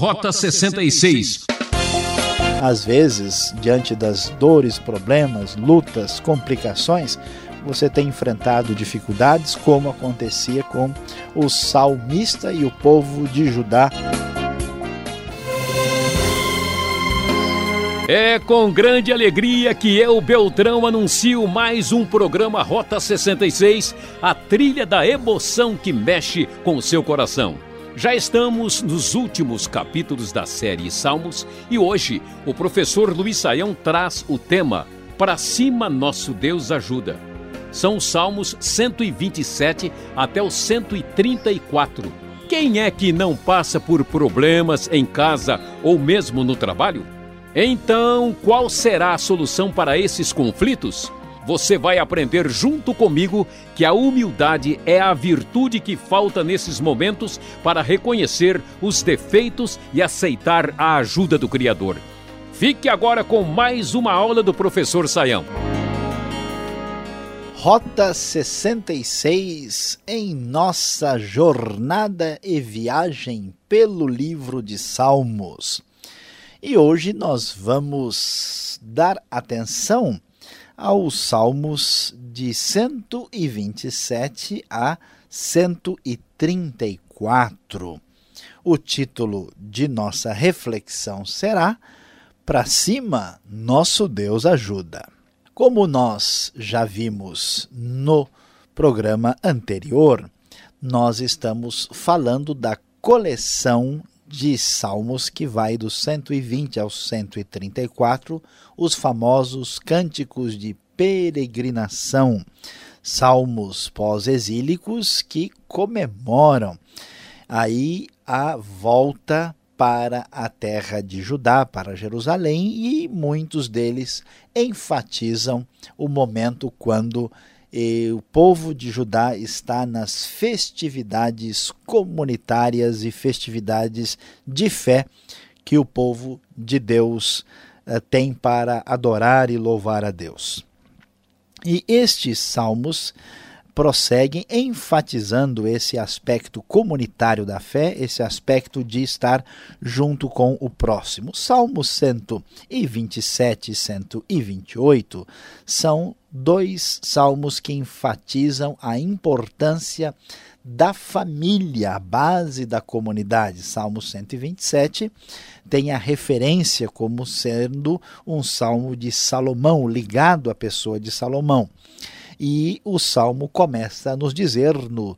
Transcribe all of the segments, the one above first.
Rota 66. Às vezes, diante das dores, problemas, lutas, complicações, você tem enfrentado dificuldades, como acontecia com o salmista e o povo de Judá. É com grande alegria que eu, Beltrão, anuncio mais um programa Rota 66, a trilha da emoção que mexe com o seu coração. Já estamos nos últimos capítulos da série Salmos e hoje o professor Luiz Saião traz o tema Para cima nosso Deus ajuda. São os Salmos 127 até o 134. Quem é que não passa por problemas em casa ou mesmo no trabalho? Então, qual será a solução para esses conflitos? Você vai aprender junto comigo que a humildade é a virtude que falta nesses momentos para reconhecer os defeitos e aceitar a ajuda do Criador. Fique agora com mais uma aula do professor Saião. Rota 66 em nossa jornada e viagem pelo livro de Salmos. E hoje nós vamos dar atenção aos Salmos de 127 a 134. O título de nossa reflexão será Para cima, nosso Deus ajuda. Como nós já vimos no programa anterior, nós estamos falando da coleção de salmos que vai do 120 ao 134, os famosos cânticos de peregrinação, salmos pós-exílicos que comemoram aí a volta para a terra de Judá, para Jerusalém, e muitos deles enfatizam o momento quando e o povo de Judá está nas festividades comunitárias e festividades de fé que o povo de Deus eh, tem para adorar e louvar a Deus. E estes salmos prosseguem enfatizando esse aspecto comunitário da fé, esse aspecto de estar junto com o próximo. Salmos 127 e 128 são dois salmos que enfatizam a importância da família, a base da comunidade. Salmo 127 tem a referência como sendo um salmo de Salomão, ligado à pessoa de Salomão. E o salmo começa a nos dizer, no,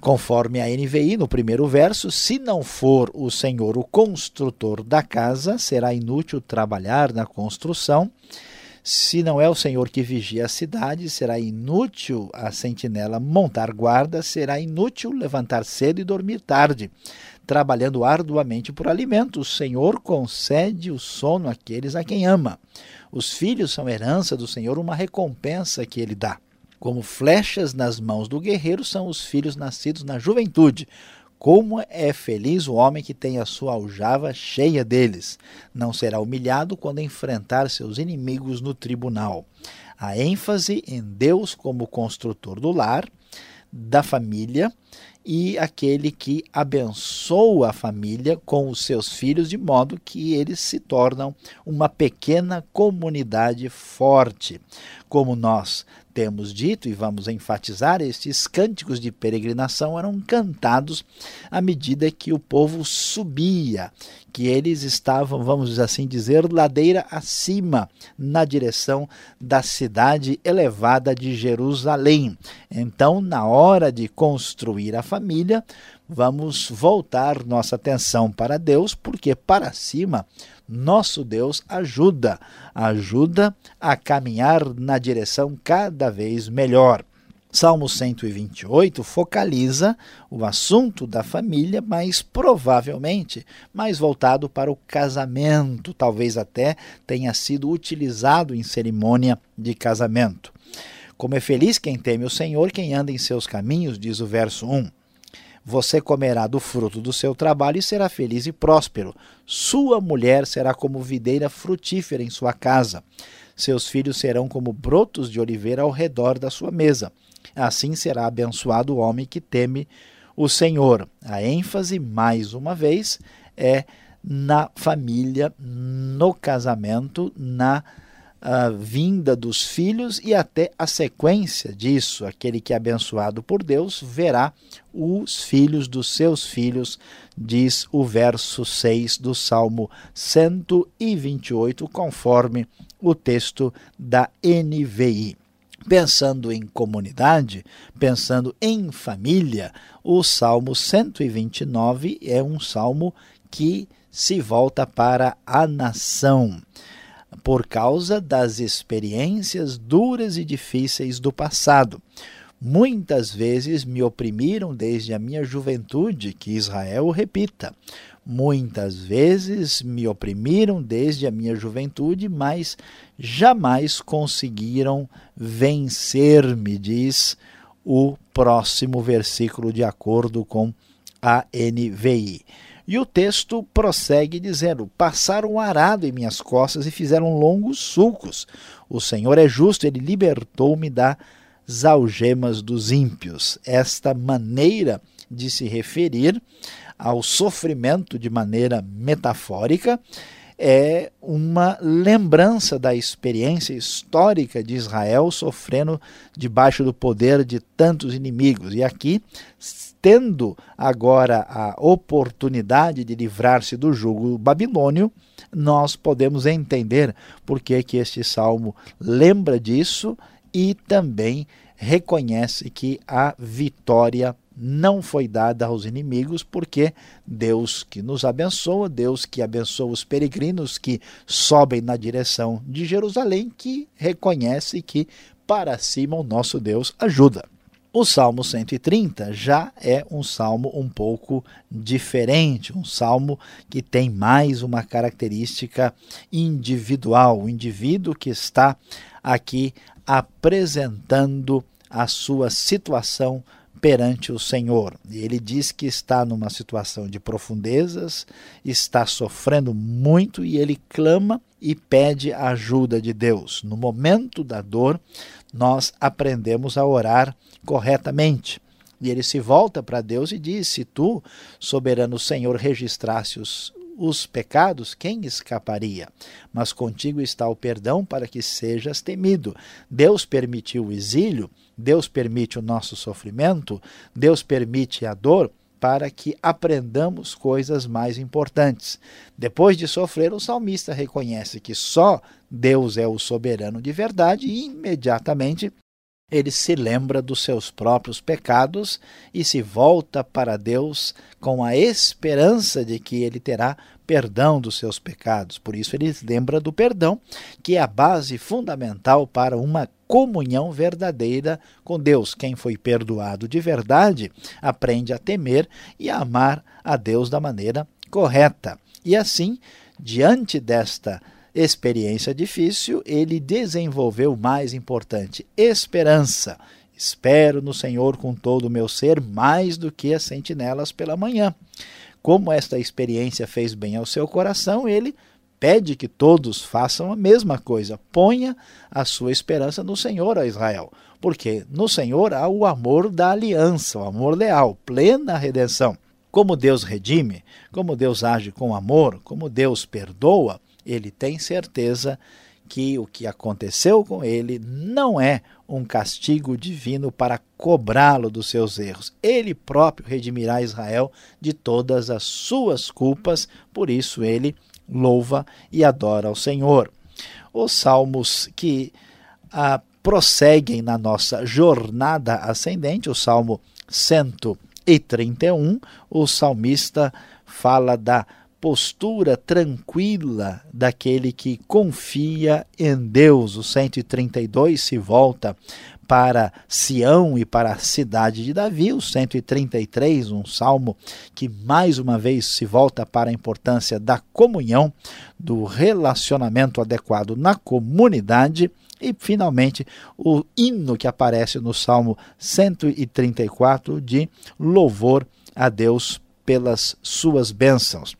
conforme a NVI, no primeiro verso: Se não for o Senhor o construtor da casa, será inútil trabalhar na construção. Se não é o Senhor que vigia a cidade, será inútil a sentinela montar guarda, será inútil levantar cedo e dormir tarde. Trabalhando arduamente por alimento, o Senhor concede o sono àqueles a quem ama. Os filhos são herança do Senhor, uma recompensa que ele dá. Como flechas nas mãos do guerreiro são os filhos nascidos na juventude. Como é feliz o homem que tem a sua aljava cheia deles. Não será humilhado quando enfrentar seus inimigos no tribunal. A ênfase em Deus como construtor do lar, da família e aquele que abençoa a família com os seus filhos, de modo que eles se tornam uma pequena comunidade forte. Como nós temos dito e vamos enfatizar, estes cânticos de peregrinação eram cantados à medida que o povo subia, que eles estavam, vamos assim dizer, ladeira acima, na direção da cidade elevada de Jerusalém. Então, na hora de construir a família, vamos voltar nossa atenção para Deus, porque para cima nosso Deus ajuda, ajuda a caminhar na direção cada vez melhor. Salmo 128 focaliza o assunto da família, mas provavelmente mais voltado para o casamento, talvez até tenha sido utilizado em cerimônia de casamento. Como é feliz quem teme o Senhor, quem anda em seus caminhos, diz o verso 1. Você comerá do fruto do seu trabalho e será feliz e próspero. Sua mulher será como videira frutífera em sua casa. Seus filhos serão como brotos de oliveira ao redor da sua mesa. Assim será abençoado o homem que teme o Senhor. A ênfase, mais uma vez, é na família, no casamento, na a vinda dos filhos e até a sequência disso. Aquele que é abençoado por Deus verá os filhos dos seus filhos, diz o verso 6 do Salmo 128, conforme o texto da NVI. Pensando em comunidade, pensando em família, o Salmo 129 é um salmo que se volta para a nação por causa das experiências duras e difíceis do passado. Muitas vezes me oprimiram desde a minha juventude, que Israel repita. Muitas vezes me oprimiram desde a minha juventude, mas jamais conseguiram vencer-me, diz o próximo versículo de acordo com a NVI. E o texto prossegue dizendo: Passaram um arado em minhas costas e fizeram longos sulcos. O Senhor é justo, ele libertou-me das algemas dos ímpios. Esta maneira de se referir ao sofrimento de maneira metafórica é uma lembrança da experiência histórica de Israel sofrendo debaixo do poder de tantos inimigos. E aqui tendo agora a oportunidade de livrar-se do jugo babilônio, nós podemos entender por que, que este salmo lembra disso e também reconhece que a vitória não foi dada aos inimigos, porque Deus que nos abençoa, Deus que abençoa os peregrinos que sobem na direção de Jerusalém, que reconhece que para cima o nosso Deus ajuda. O Salmo 130 já é um salmo um pouco diferente, um salmo que tem mais uma característica individual, o indivíduo que está aqui apresentando a sua situação perante o Senhor. E ele diz que está numa situação de profundezas, está sofrendo muito e ele clama e pede a ajuda de Deus. No momento da dor, nós aprendemos a orar corretamente. E ele se volta para Deus e diz: Se tu, soberano Senhor, registrasse os, os pecados, quem escaparia? Mas contigo está o perdão para que sejas temido. Deus permitiu o exílio, Deus permite o nosso sofrimento, Deus permite a dor para que aprendamos coisas mais importantes. Depois de sofrer, o salmista reconhece que só Deus é o soberano de verdade e imediatamente ele se lembra dos seus próprios pecados e se volta para Deus com a esperança de que ele terá perdão dos seus pecados. Por isso, ele lembra do perdão, que é a base fundamental para uma comunhão verdadeira com Deus. Quem foi perdoado de verdade aprende a temer e a amar a Deus da maneira correta. E assim, diante desta experiência difícil, ele desenvolveu o mais importante, esperança. Espero no Senhor com todo o meu ser, mais do que as sentinelas pela manhã. Como esta experiência fez bem ao seu coração, ele pede que todos façam a mesma coisa. Ponha a sua esperança no Senhor, a Israel. Porque no Senhor há o amor da aliança, o amor leal, plena redenção. Como Deus redime, como Deus age com amor, como Deus perdoa, ele tem certeza que o que aconteceu com ele não é um castigo divino para cobrá-lo dos seus erros. Ele próprio redimirá Israel de todas as suas culpas, por isso ele louva e adora ao Senhor. Os salmos que ah, prosseguem na nossa jornada ascendente, o Salmo 131, o salmista fala da postura tranquila daquele que confia em Deus. O 132 se volta para Sião e para a cidade de Davi, o 133, um salmo que mais uma vez se volta para a importância da comunhão, do relacionamento adequado na comunidade. E, finalmente, o hino que aparece no Salmo 134 de louvor a Deus pelas suas bênçãos.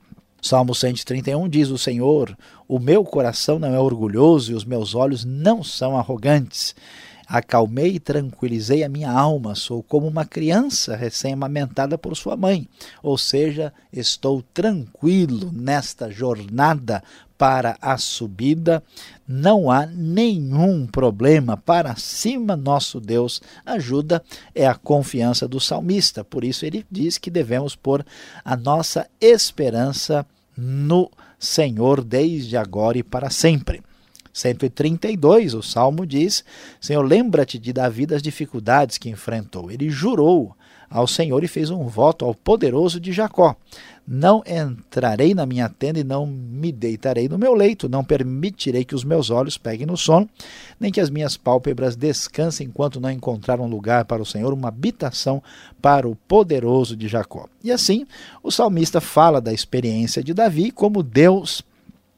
Salmo 131 diz: O Senhor, o meu coração não é orgulhoso e os meus olhos não são arrogantes. Acalmei e tranquilizei a minha alma, sou como uma criança recém-amamentada por sua mãe. Ou seja, estou tranquilo nesta jornada para a subida, não há nenhum problema. Para cima, nosso Deus ajuda, é a confiança do salmista. Por isso, ele diz que devemos pôr a nossa esperança no Senhor desde agora e para sempre. 132, o salmo diz: Senhor, lembra-te de Davi das dificuldades que enfrentou. Ele jurou ao Senhor e fez um voto ao poderoso de Jacó. Não entrarei na minha tenda e não me deitarei no meu leito, não permitirei que os meus olhos peguem no sono, nem que as minhas pálpebras descansem enquanto não encontrar um lugar para o Senhor, uma habitação para o poderoso de Jacó. E assim, o salmista fala da experiência de Davi como Deus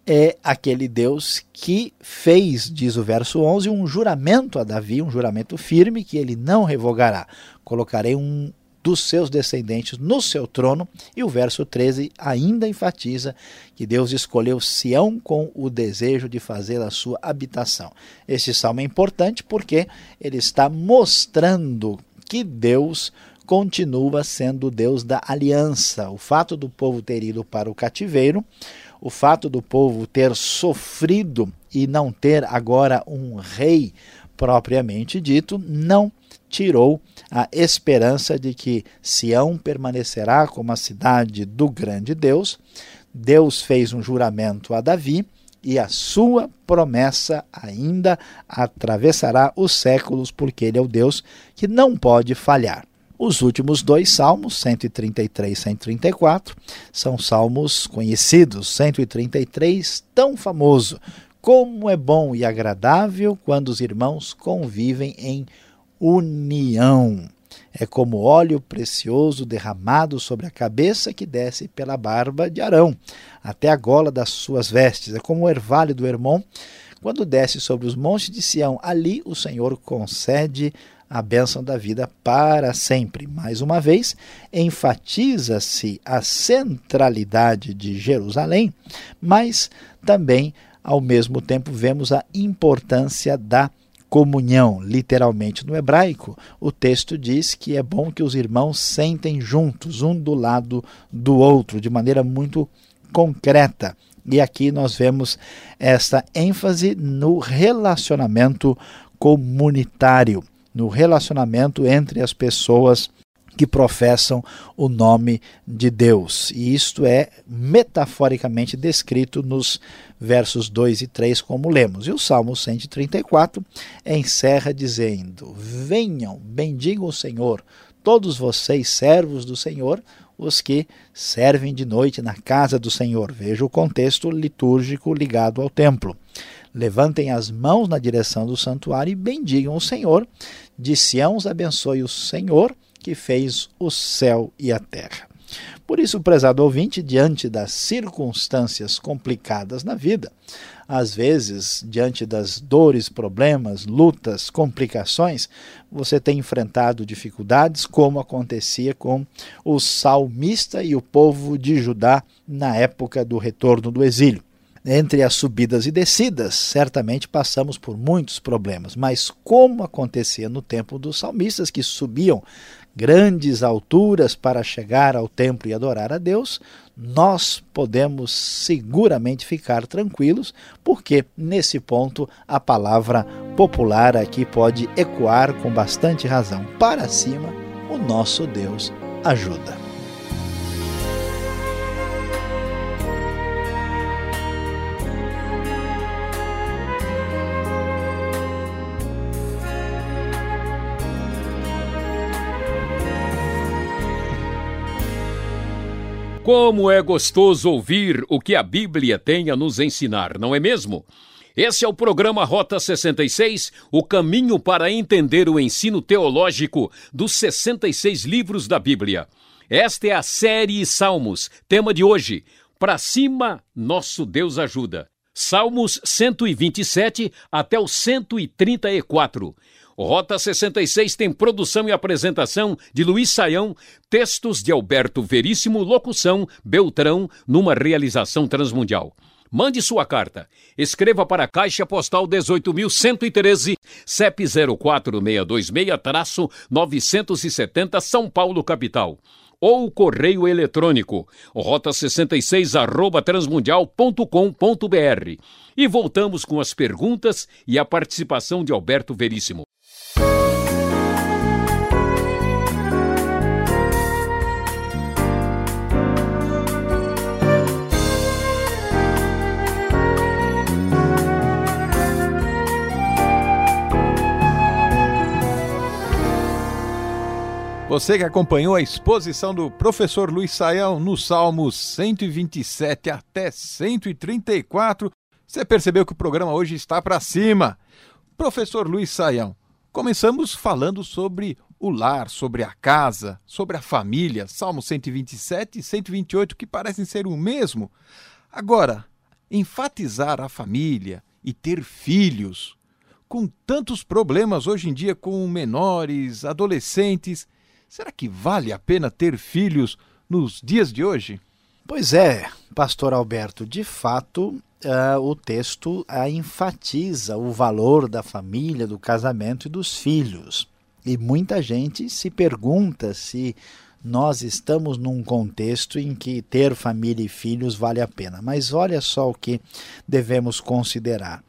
é aquele Deus que fez, diz o verso 11, um juramento a Davi, um juramento firme que ele não revogará. Colocarei um dos seus descendentes no seu trono. E o verso 13 ainda enfatiza que Deus escolheu Sião com o desejo de fazer a sua habitação. Este salmo é importante porque ele está mostrando que Deus continua sendo o Deus da aliança. O fato do povo ter ido para o cativeiro, o fato do povo ter sofrido e não ter agora um rei propriamente dito, não tirou a esperança de que Sião permanecerá como a cidade do grande Deus. Deus fez um juramento a Davi e a sua promessa ainda atravessará os séculos, porque ele é o Deus que não pode falhar. Os últimos dois salmos, 133 e 134, são salmos conhecidos. 133, tão famoso. Como é bom e agradável quando os irmãos convivem em união. É como óleo precioso derramado sobre a cabeça que desce pela barba de Arão, até a gola das suas vestes. É como o ervalho do Hermon, quando desce sobre os montes de Sião. Ali o Senhor concede a bênção da vida para sempre. Mais uma vez, enfatiza-se a centralidade de Jerusalém, mas também, ao mesmo tempo, vemos a importância da comunhão, literalmente no hebraico, o texto diz que é bom que os irmãos sentem juntos, um do lado do outro, de maneira muito concreta. E aqui nós vemos essa ênfase no relacionamento comunitário, no relacionamento entre as pessoas que professam o nome de Deus. E isto é metaforicamente descrito nos versos 2 e 3, como lemos. E o Salmo 134 encerra dizendo: Venham, bendigam o Senhor, todos vocês, servos do Senhor, os que servem de noite na casa do Senhor. Veja o contexto litúrgico ligado ao templo. Levantem as mãos na direção do santuário e bendigam o Senhor. De Sião os abençoe o Senhor que fez o céu e a terra. Por isso, prezado ouvinte, diante das circunstâncias complicadas na vida, às vezes, diante das dores, problemas, lutas, complicações, você tem enfrentado dificuldades, como acontecia com o salmista e o povo de Judá na época do retorno do exílio. Entre as subidas e descidas, certamente passamos por muitos problemas, mas como acontecia no tempo dos salmistas que subiam grandes alturas para chegar ao templo e adorar a Deus, nós podemos seguramente ficar tranquilos, porque nesse ponto a palavra popular aqui pode ecoar com bastante razão. Para cima, o nosso Deus ajuda. Como é gostoso ouvir o que a Bíblia tem a nos ensinar, não é mesmo? Esse é o programa Rota 66, o caminho para entender o ensino teológico dos 66 livros da Bíblia. Esta é a série Salmos, tema de hoje. Para cima, nosso Deus ajuda. Salmos 127 até o 134. Rota 66 tem produção e apresentação de Luiz Saião, textos de Alberto Veríssimo, locução Beltrão, numa realização transmundial. Mande sua carta. Escreva para a Caixa Postal 18.113, CEP 04626-970 São Paulo, capital. Ou correio eletrônico, rota66 arroba transmundial.com.br. E voltamos com as perguntas e a participação de Alberto Veríssimo. Você que acompanhou a exposição do professor Luiz Saião no Salmos 127 até 134, você percebeu que o programa hoje está para cima. Professor Luiz Saião, começamos falando sobre o lar, sobre a casa, sobre a família, Salmo 127 e 128, que parecem ser o mesmo. Agora, enfatizar a família e ter filhos, com tantos problemas hoje em dia com menores, adolescentes, Será que vale a pena ter filhos nos dias de hoje? Pois é, pastor Alberto, de fato, uh, o texto uh, enfatiza o valor da família, do casamento e dos filhos. E muita gente se pergunta se nós estamos num contexto em que ter família e filhos vale a pena. Mas olha só o que devemos considerar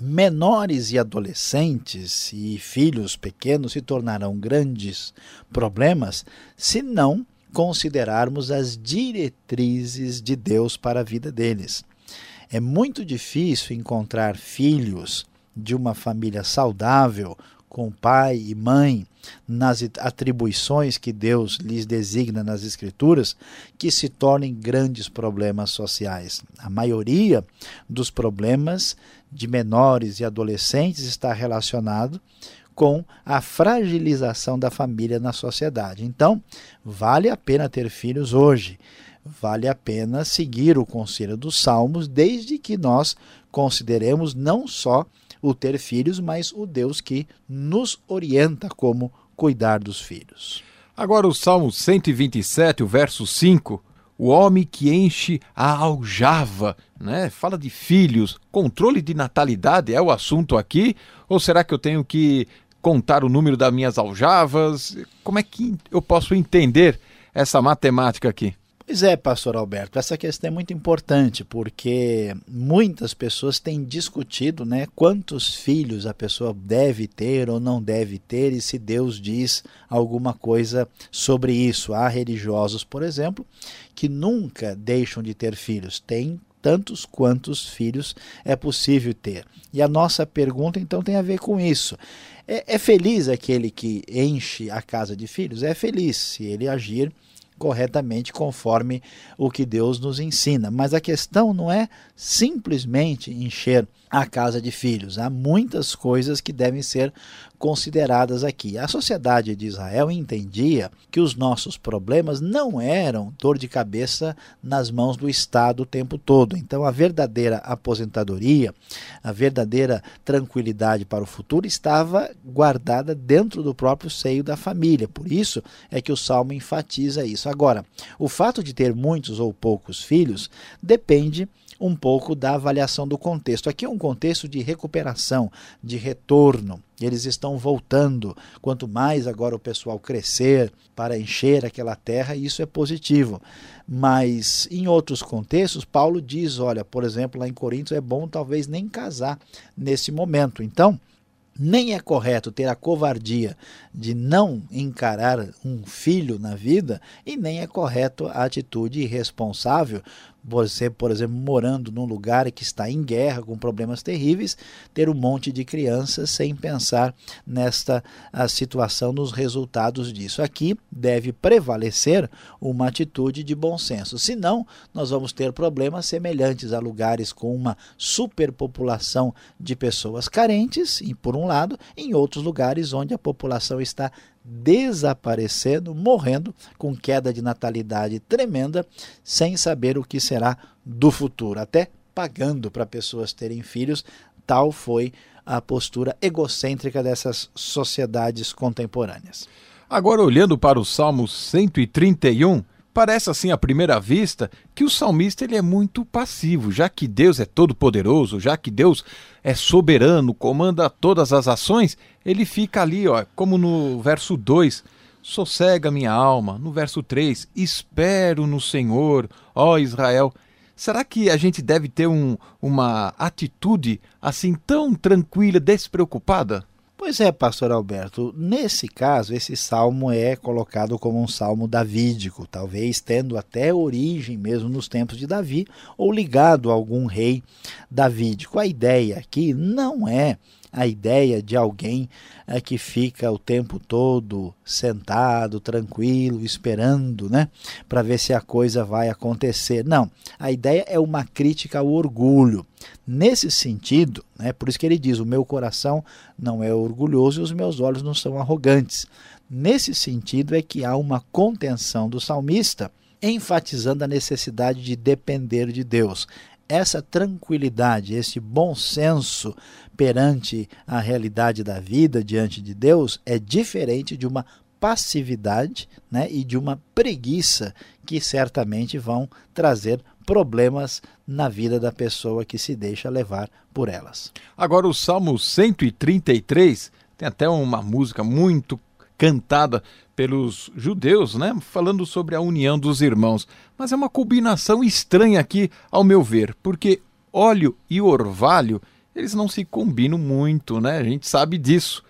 menores e adolescentes e filhos pequenos se tornarão grandes problemas se não considerarmos as diretrizes de Deus para a vida deles. É muito difícil encontrar filhos de uma família saudável, com pai e mãe, nas atribuições que Deus lhes designa nas Escrituras, que se tornem grandes problemas sociais. A maioria dos problemas de menores e adolescentes está relacionado com a fragilização da família na sociedade. Então, vale a pena ter filhos hoje. Vale a pena seguir o conselho dos Salmos, desde que nós consideremos não só o ter filhos, mas o Deus que nos orienta como cuidar dos filhos. Agora o Salmo 127, o verso 5, o homem que enche a aljava, né? Fala de filhos, controle de natalidade é o assunto aqui? Ou será que eu tenho que contar o número das minhas aljavas? Como é que eu posso entender essa matemática aqui? Pois é, pastor Alberto, essa questão é muito importante porque muitas pessoas têm discutido né, quantos filhos a pessoa deve ter ou não deve ter e se Deus diz alguma coisa sobre isso. Há religiosos, por exemplo, que nunca deixam de ter filhos, têm tantos quantos filhos é possível ter. E a nossa pergunta então tem a ver com isso. É, é feliz aquele que enche a casa de filhos? É feliz se ele agir corretamente conforme o que Deus nos ensina. Mas a questão não é simplesmente encher a casa de filhos. Há muitas coisas que devem ser consideradas aqui. A sociedade de Israel entendia que os nossos problemas não eram dor de cabeça nas mãos do Estado o tempo todo. Então, a verdadeira aposentadoria, a verdadeira tranquilidade para o futuro estava guardada dentro do próprio seio da família. Por isso é que o salmo enfatiza isso. Agora, o fato de ter muitos ou poucos filhos depende um pouco da avaliação do contexto. Aqui é um contexto de recuperação, de retorno. Eles estão voltando. Quanto mais agora o pessoal crescer para encher aquela terra, isso é positivo. Mas em outros contextos, Paulo diz: olha, por exemplo, lá em Coríntios, é bom talvez nem casar nesse momento. Então, nem é correto ter a covardia de não encarar um filho na vida e nem é correto a atitude irresponsável você, por exemplo, morando num lugar que está em guerra, com problemas terríveis, ter um monte de crianças sem pensar nesta situação, nos resultados disso. Aqui deve prevalecer uma atitude de bom senso. Senão, nós vamos ter problemas semelhantes a lugares com uma superpopulação de pessoas carentes, e por um lado, em outros lugares onde a população está desaparecendo, morrendo, com queda de natalidade tremenda, sem saber o que será do futuro, até pagando para pessoas terem filhos. Tal foi a postura egocêntrica dessas sociedades contemporâneas. Agora, olhando para o Salmo 131, Parece assim à primeira vista que o salmista ele é muito passivo, já que Deus é todo poderoso, já que Deus é soberano, comanda todas as ações, ele fica ali, ó, como no verso 2, sossega minha alma, no verso 3, espero no Senhor, ó Israel. Será que a gente deve ter um, uma atitude assim tão tranquila, despreocupada? Pois é, pastor Alberto, nesse caso, esse salmo é colocado como um salmo davídico, talvez tendo até origem mesmo nos tempos de Davi ou ligado a algum rei davídico. A ideia aqui não é a ideia de alguém é, que fica o tempo todo sentado, tranquilo, esperando, né, para ver se a coisa vai acontecer. Não, a ideia é uma crítica ao orgulho. Nesse sentido, né, por isso que ele diz: o meu coração não é orgulhoso e os meus olhos não são arrogantes. Nesse sentido é que há uma contenção do salmista enfatizando a necessidade de depender de Deus essa tranquilidade, esse bom senso perante a realidade da vida diante de Deus é diferente de uma passividade né, e de uma preguiça que certamente vão trazer problemas na vida da pessoa que se deixa levar por elas. Agora, o Salmo 133 tem até uma música muito cantada pelos judeus, né, falando sobre a união dos irmãos. Mas é uma combinação estranha aqui, ao meu ver, porque óleo e orvalho, eles não se combinam muito, né? A gente sabe disso.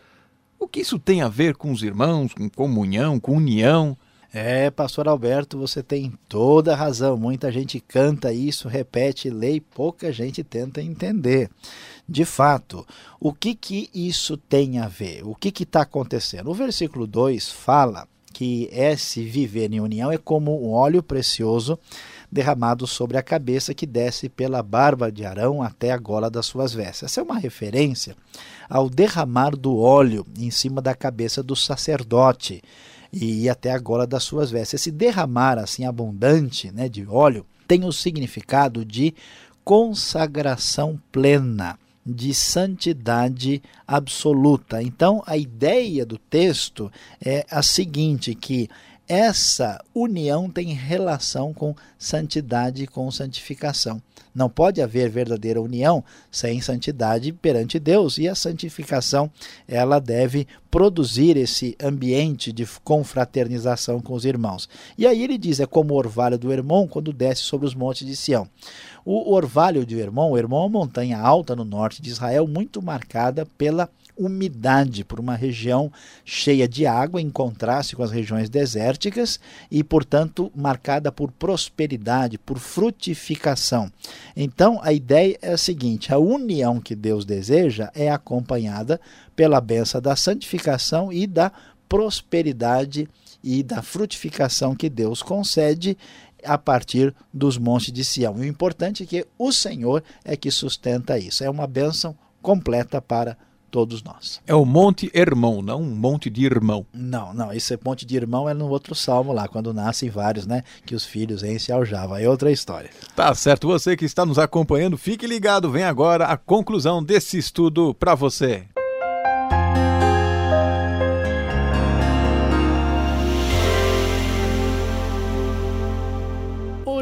O que isso tem a ver com os irmãos, com comunhão, com união? É, pastor Alberto, você tem toda a razão. Muita gente canta isso, repete, lê e pouca gente tenta entender. De fato, o que, que isso tem a ver? O que está acontecendo? O versículo 2 fala que esse viver em união é como um óleo precioso derramado sobre a cabeça que desce pela barba de Arão até a gola das suas vestes. Essa é uma referência ao derramar do óleo em cima da cabeça do sacerdote e até a gola das suas vestes. Esse derramar assim abundante né, de óleo tem o significado de consagração plena, de santidade absoluta. Então, a ideia do texto é a seguinte, que essa união tem relação com santidade e com santificação. Não pode haver verdadeira união sem santidade perante Deus, e a santificação ela deve produzir esse ambiente de confraternização com os irmãos. E aí ele diz: é como o orvalho do Hermon quando desce sobre os montes de Sião. O orvalho de Hermon, o Hermon é uma montanha alta no norte de Israel, muito marcada pela umidade, por uma região cheia de água, em contraste com as regiões desérticas e, portanto, marcada por prosperidade, por frutificação. Então, a ideia é a seguinte: a união que Deus deseja é acompanhada pela benção da santificação e da prosperidade e da frutificação que Deus concede a partir dos montes de Sião. E o importante é que o Senhor é que sustenta isso. É uma bênção completa para todos nós. É o Monte Hermão, não um monte de irmão. Não, não, esse monte de irmão é no outro salmo lá, quando nascem vários, né? Que os filhos enchem aljava. É outra história. Tá certo, você que está nos acompanhando, fique ligado, vem agora a conclusão desse estudo para você.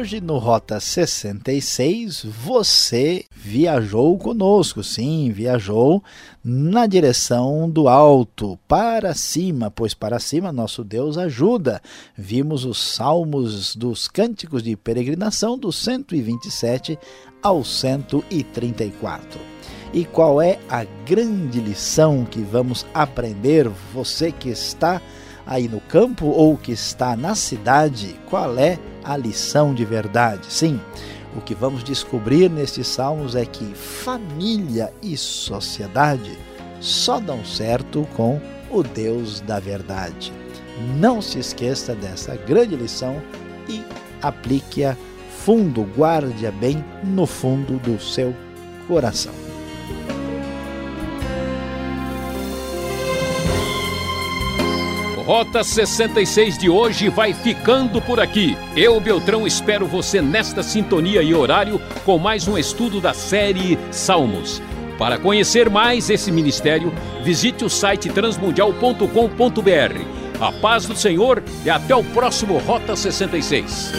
Hoje no Rota 66 você viajou conosco, sim, viajou na direção do alto, para cima, pois para cima nosso Deus ajuda. Vimos os salmos dos cânticos de peregrinação do 127 ao 134. E qual é a grande lição que vamos aprender? Você que está aí no campo ou que está na cidade, qual é a lição de verdade? Sim, o que vamos descobrir nestes salmos é que família e sociedade só dão certo com o Deus da verdade. Não se esqueça dessa grande lição e aplique-a fundo, guarde-a bem no fundo do seu coração. Rota 66 de hoje vai ficando por aqui. Eu, Beltrão, espero você nesta sintonia e horário com mais um estudo da série Salmos. Para conhecer mais esse ministério, visite o site transmundial.com.br. A paz do Senhor e até o próximo Rota 66.